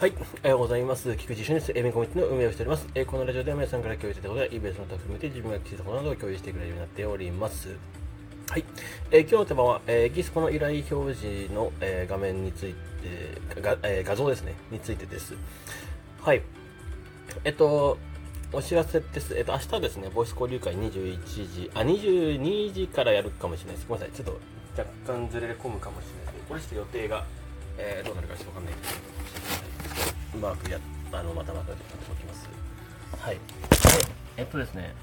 はい、おはようございます。菊池俊です。エメコミュニティの運営をしております。えー、このラジオでは皆さんから共有してたことや、イベントの他含めて自分が聞いたことなどを共有してくれるようになっております。はい、えー、今日のテーマは、えー、エキスポの依頼表示の、えー、画面について、がえー、画像ですね、についてです。はい。えっと、お知らせです。えっと、明日ですね、ボイス交流会21時、あ、22時からやるかもしれないです。ごめんなさい。ちょっと若干ずれ込むかもしれないですけど、これして予定が、えー、どうなるかちょっとわかんないですけど、まくやあのまたまたでおきます。はい。で、えっとですね、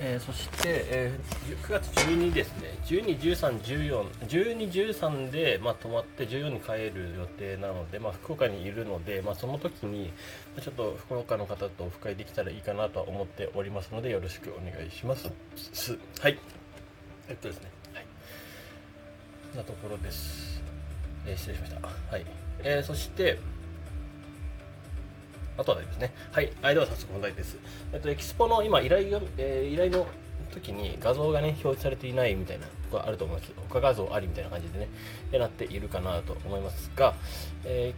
えー、そして、えー、9月12日ですね、12、13、14、12、13で、まあ、泊まって14に帰る予定なので、まあ、福岡にいるので、まあ、その時に、ちょっと福岡の方とオフ会できたらいいかなとは思っておりますので、よろしくお願いします。はい。えっとですね、はい。そんなところです。えー、失礼しました。はい。えー、そして、あとはですね。はい。あでは早速本題です。えっと、エキスポの今、依頼が、えー、依頼の時に画像がね、表示されていないみたいなとこがあると思います。他画像ありみたいな感じでね、えなっているかなと思いますが、え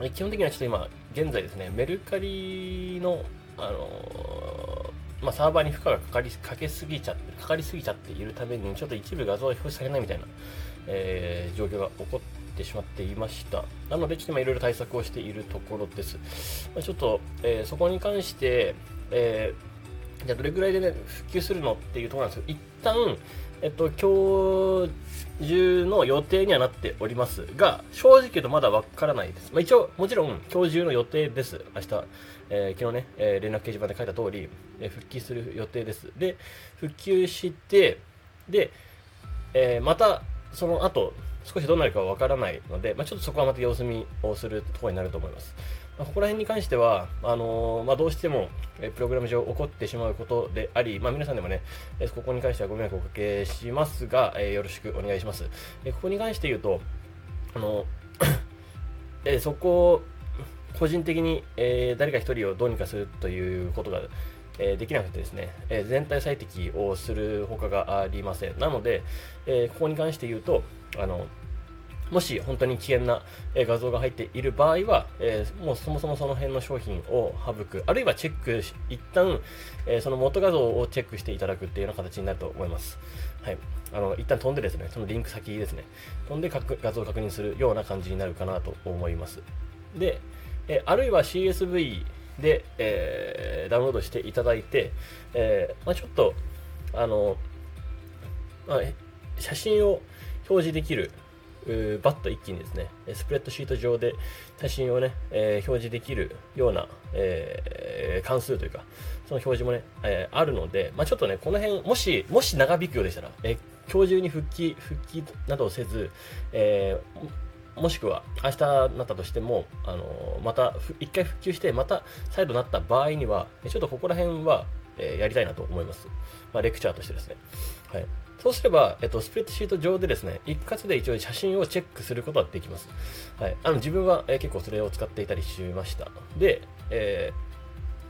ー、基本的にはちょっと今、現在ですね、メルカリの、あのー、まあ、サーバーに負荷がかかりかけすぎちゃってかかりすぎちゃっているためにちょっと一部画像が表示されないみたいな、えー、状況が起こってしまっていました。なので、ちょっと今いろいろ対策をしているところです。まあ、ちょっと、えー、そこに関して、えー、じゃあどれぐらいでね、復旧するのっていうところなんですけど、一旦、えっと、今日中の予定にはなっておりますが、正直言うとまだわからないです。まあ、一応、もちろん今日中の予定です。明日、えー、昨日ね、えー、連絡掲示板で書いた通り、えー、復帰する予定です。で、復旧して、で、えまた、その後、少しどうなるかわからないので、まあ、ちょっとそこはまた様子見をするところになると思います。まあ、ここら辺に関しては、あのー、まあ、どうしても、えプログラム上起こってしまうことであり、ま、皆さんでもね、えここに関してはご迷惑をおかけしますが、えよろしくお願いします。えここに関して言うと、あの えそこを個人的に、え誰か一人をどうにかするということがえできなくてですね、え全体最適をするほかがありません。なので、えここに関して言うと、あの、もし本当に危険な画像が入っている場合は、えー、もうそもそもその辺の商品を省く、あるいはチェックし、一旦、えー、その元画像をチェックしていただくっていうような形になると思います。はい。あの、一旦飛んでですね、そのリンク先ですね、飛んで画像を確認するような感じになるかなと思います。で、えー、あるいは CSV で、えー、ダウンロードしていただいて、えー、まあ、ちょっと、あの、まあ、写真を表示できる、バッと一気にですね、スプレッドシート上で写真をね、えー、表示できるような、えー、関数というか、その表示もね、えー、あるので、まあ、ちょっとね、この辺、もし、もし長引くようでしたら、えー、今日中に復帰、復帰などをせず、えー、もしくは明日なったとしても、あの、また、一回復旧して、また再度なった場合には、ちょっとここら辺は、え、やりたいなと思います。まあ、レクチャーとしてですね。はい。そうすれば、えっと、スプレッドシート上でですね、一括で一応写真をチェックすることができます。はい。あの、自分は、えー、結構それを使っていたりしました。で、えー、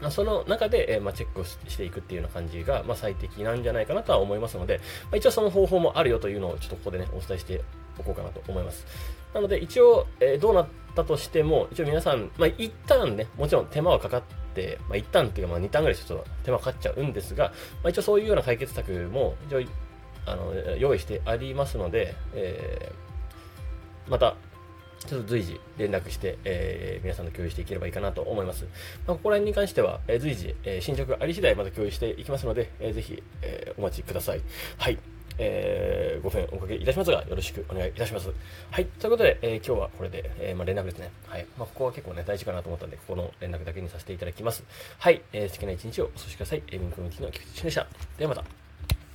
まその中で、えー、まあ、チェックをしていくっていうような感じが、まあ、最適なんじゃないかなとは思いますので、まあ、一応その方法もあるよというのをちょっとここでね、お伝えしておこうかなと思います。なので、一応、えー、どうなったとしても、一応皆さん、まあ、一旦ね、もちろん手間はかかって、まあ、一旦っていうか、まあ、二旦ぐらいちょっと手間かかっちゃうんですが、まあ、一応そういうような解決策も、一応あの用意してありますので、えー、またちょっと随時連絡して、えー、皆さんと共有していければいいかなと思います。まあ、ここら辺に関しては、えー、随時、えー、進捗あり次第また共有していきますので、えー、ぜひ、えー、お待ちください。はい。えー、ご弁おかけいたしますが、よろしくお願いいたします。はい。ということで、えー、今日はこれで、えー、まあ、連絡ですね。はい。まあ、ここは結構ね、大事かなと思ったんで、ここの連絡だけにさせていただきます。はい。えー、素敵な一日をお過ごしください。えー、ミンコミュニティの菊池でした。ではまた。